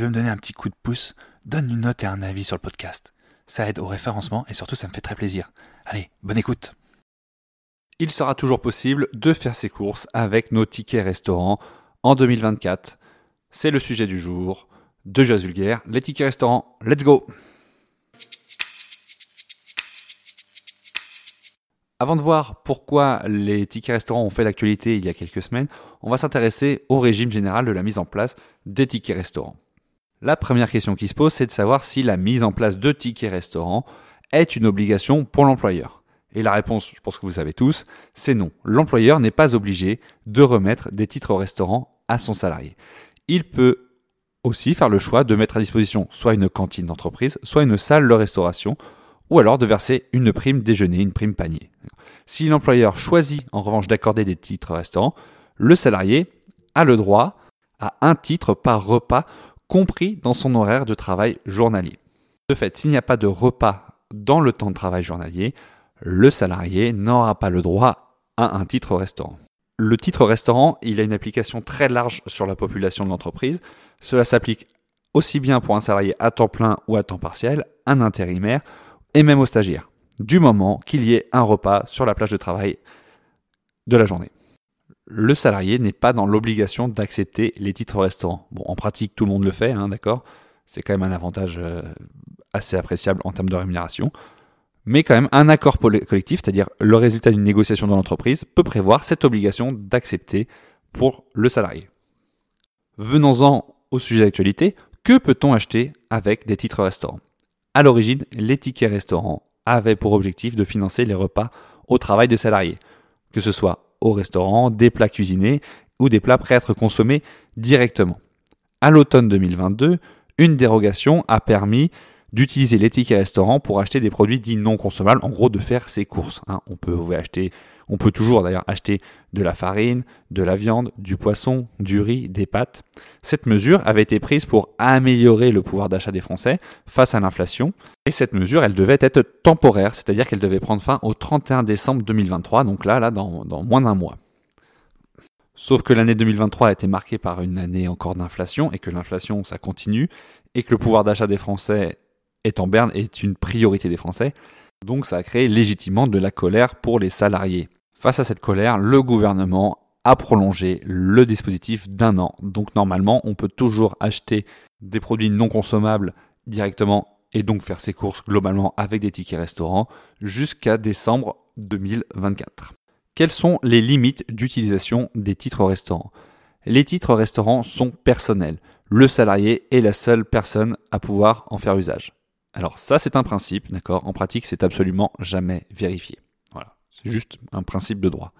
Veux me donner un petit coup de pouce, donne une note et un avis sur le podcast. Ça aide au référencement et surtout ça me fait très plaisir. Allez, bonne écoute. Il sera toujours possible de faire ses courses avec nos tickets restaurants en 2024. C'est le sujet du jour de Jazz Vulgaire. Les tickets restaurants, let's go! Avant de voir pourquoi les tickets restaurants ont fait l'actualité il y a quelques semaines, on va s'intéresser au régime général de la mise en place des tickets restaurants. La première question qui se pose, c'est de savoir si la mise en place de tickets restaurants est une obligation pour l'employeur. Et la réponse, je pense que vous savez tous, c'est non. L'employeur n'est pas obligé de remettre des titres restaurants à son salarié. Il peut aussi faire le choix de mettre à disposition soit une cantine d'entreprise, soit une salle de restauration ou alors de verser une prime déjeuner, une prime panier. Si l'employeur choisit en revanche d'accorder des titres restaurants, le salarié a le droit à un titre par repas compris dans son horaire de travail journalier. De fait, s'il n'y a pas de repas dans le temps de travail journalier, le salarié n'aura pas le droit à un titre restaurant. Le titre restaurant, il a une application très large sur la population de l'entreprise. Cela s'applique aussi bien pour un salarié à temps plein ou à temps partiel, un intérimaire et même aux stagiaires, du moment qu'il y ait un repas sur la plage de travail de la journée. Le salarié n'est pas dans l'obligation d'accepter les titres restaurants. Bon, en pratique, tout le monde le fait, hein, d'accord C'est quand même un avantage euh, assez appréciable en termes de rémunération. Mais quand même, un accord collectif, c'est-à-dire le résultat d'une négociation dans l'entreprise, peut prévoir cette obligation d'accepter pour le salarié. Venons-en au sujet d'actualité. Que peut-on acheter avec des titres restaurants à l'origine, les tickets restaurants avaient pour objectif de financer les repas au travail des salariés, que ce soit au restaurant, des plats cuisinés ou des plats prêts à être consommés directement. À l'automne 2022, une dérogation a permis d'utiliser les tickets restaurants pour acheter des produits dits non consommables, en gros de faire ses courses. Hein. On peut acheter on peut toujours d'ailleurs acheter de la farine, de la viande, du poisson, du riz, des pâtes. Cette mesure avait été prise pour améliorer le pouvoir d'achat des Français face à l'inflation. Et cette mesure, elle devait être temporaire, c'est-à-dire qu'elle devait prendre fin au 31 décembre 2023, donc là, là dans, moins d'un mois. Sauf que l'année 2023 a été marquée par une année encore d'inflation et que l'inflation, ça continue et que le pouvoir d'achat des Français est en berne est une priorité des Français. Donc ça a créé légitimement de la colère pour les salariés. Face à cette colère, le gouvernement a prolongé le dispositif d'un an. Donc normalement, on peut toujours acheter des produits non consommables directement et donc faire ses courses globalement avec des tickets restaurants jusqu'à décembre 2024. Quelles sont les limites d'utilisation des titres restaurants? Les titres restaurants sont personnels. Le salarié est la seule personne à pouvoir en faire usage. Alors ça c'est un principe, d'accord? En pratique c'est absolument jamais vérifié. C'est juste un principe de droit.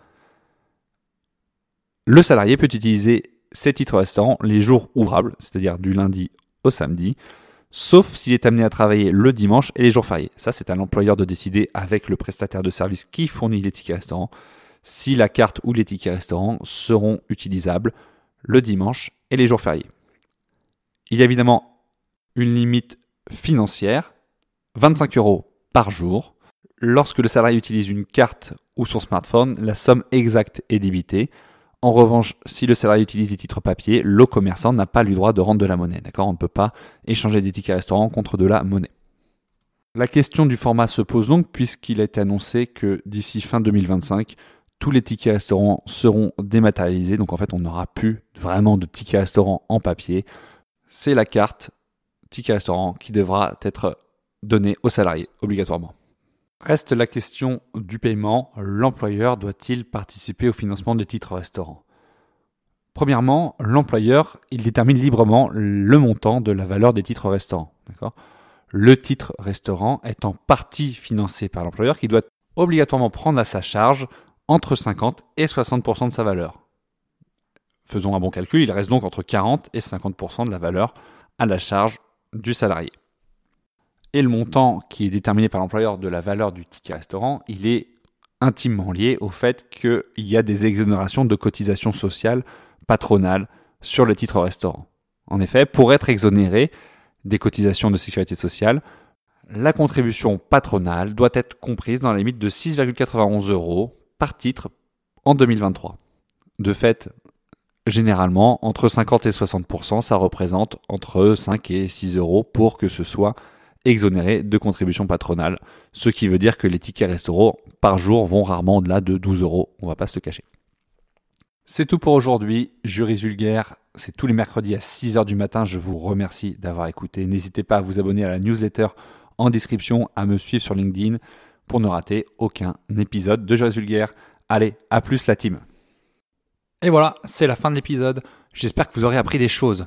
Le salarié peut utiliser ses titres restaurants les jours ouvrables, c'est-à-dire du lundi au samedi, sauf s'il est amené à travailler le dimanche et les jours fériés. Ça, c'est à l'employeur de décider avec le prestataire de service qui fournit les tickets restaurants si la carte ou les tickets restaurants seront utilisables le dimanche et les jours fériés. Il y a évidemment une limite financière, 25 euros par jour, Lorsque le salarié utilise une carte ou son smartphone, la somme exacte est débitée. En revanche, si le salarié utilise des titres papier, le commerçant n'a pas le droit de rendre de la monnaie. D'accord? On ne peut pas échanger des tickets restaurants contre de la monnaie. La question du format se pose donc puisqu'il a été annoncé que d'ici fin 2025, tous les tickets restaurants seront dématérialisés. Donc en fait, on n'aura plus vraiment de tickets restaurants en papier. C'est la carte ticket restaurant qui devra être donnée au salarié obligatoirement. Reste la question du paiement. L'employeur doit-il participer au financement des titres restaurants? Premièrement, l'employeur, il détermine librement le montant de la valeur des titres restaurants. Le titre restaurant est en partie financé par l'employeur qui doit obligatoirement prendre à sa charge entre 50 et 60% de sa valeur. Faisons un bon calcul, il reste donc entre 40 et 50% de la valeur à la charge du salarié. Et le montant qui est déterminé par l'employeur de la valeur du ticket restaurant, il est intimement lié au fait qu'il y a des exonérations de cotisations sociales patronales sur le titre restaurant. En effet, pour être exonéré des cotisations de sécurité sociale, la contribution patronale doit être comprise dans la limite de 6,91 euros par titre en 2023. De fait, généralement, entre 50 et 60%, ça représente entre 5 et 6 euros pour que ce soit exonéré de contribution patronale, ce qui veut dire que les tickets restaurants par jour vont rarement au-delà de 12 euros, on va pas se le cacher. C'est tout pour aujourd'hui, Juris Vulgaire, c'est tous les mercredis à 6h du matin, je vous remercie d'avoir écouté, n'hésitez pas à vous abonner à la newsletter en description, à me suivre sur LinkedIn pour ne rater aucun épisode de Juris Vulgaire. Allez, à plus la team Et voilà, c'est la fin de l'épisode, j'espère que vous aurez appris des choses.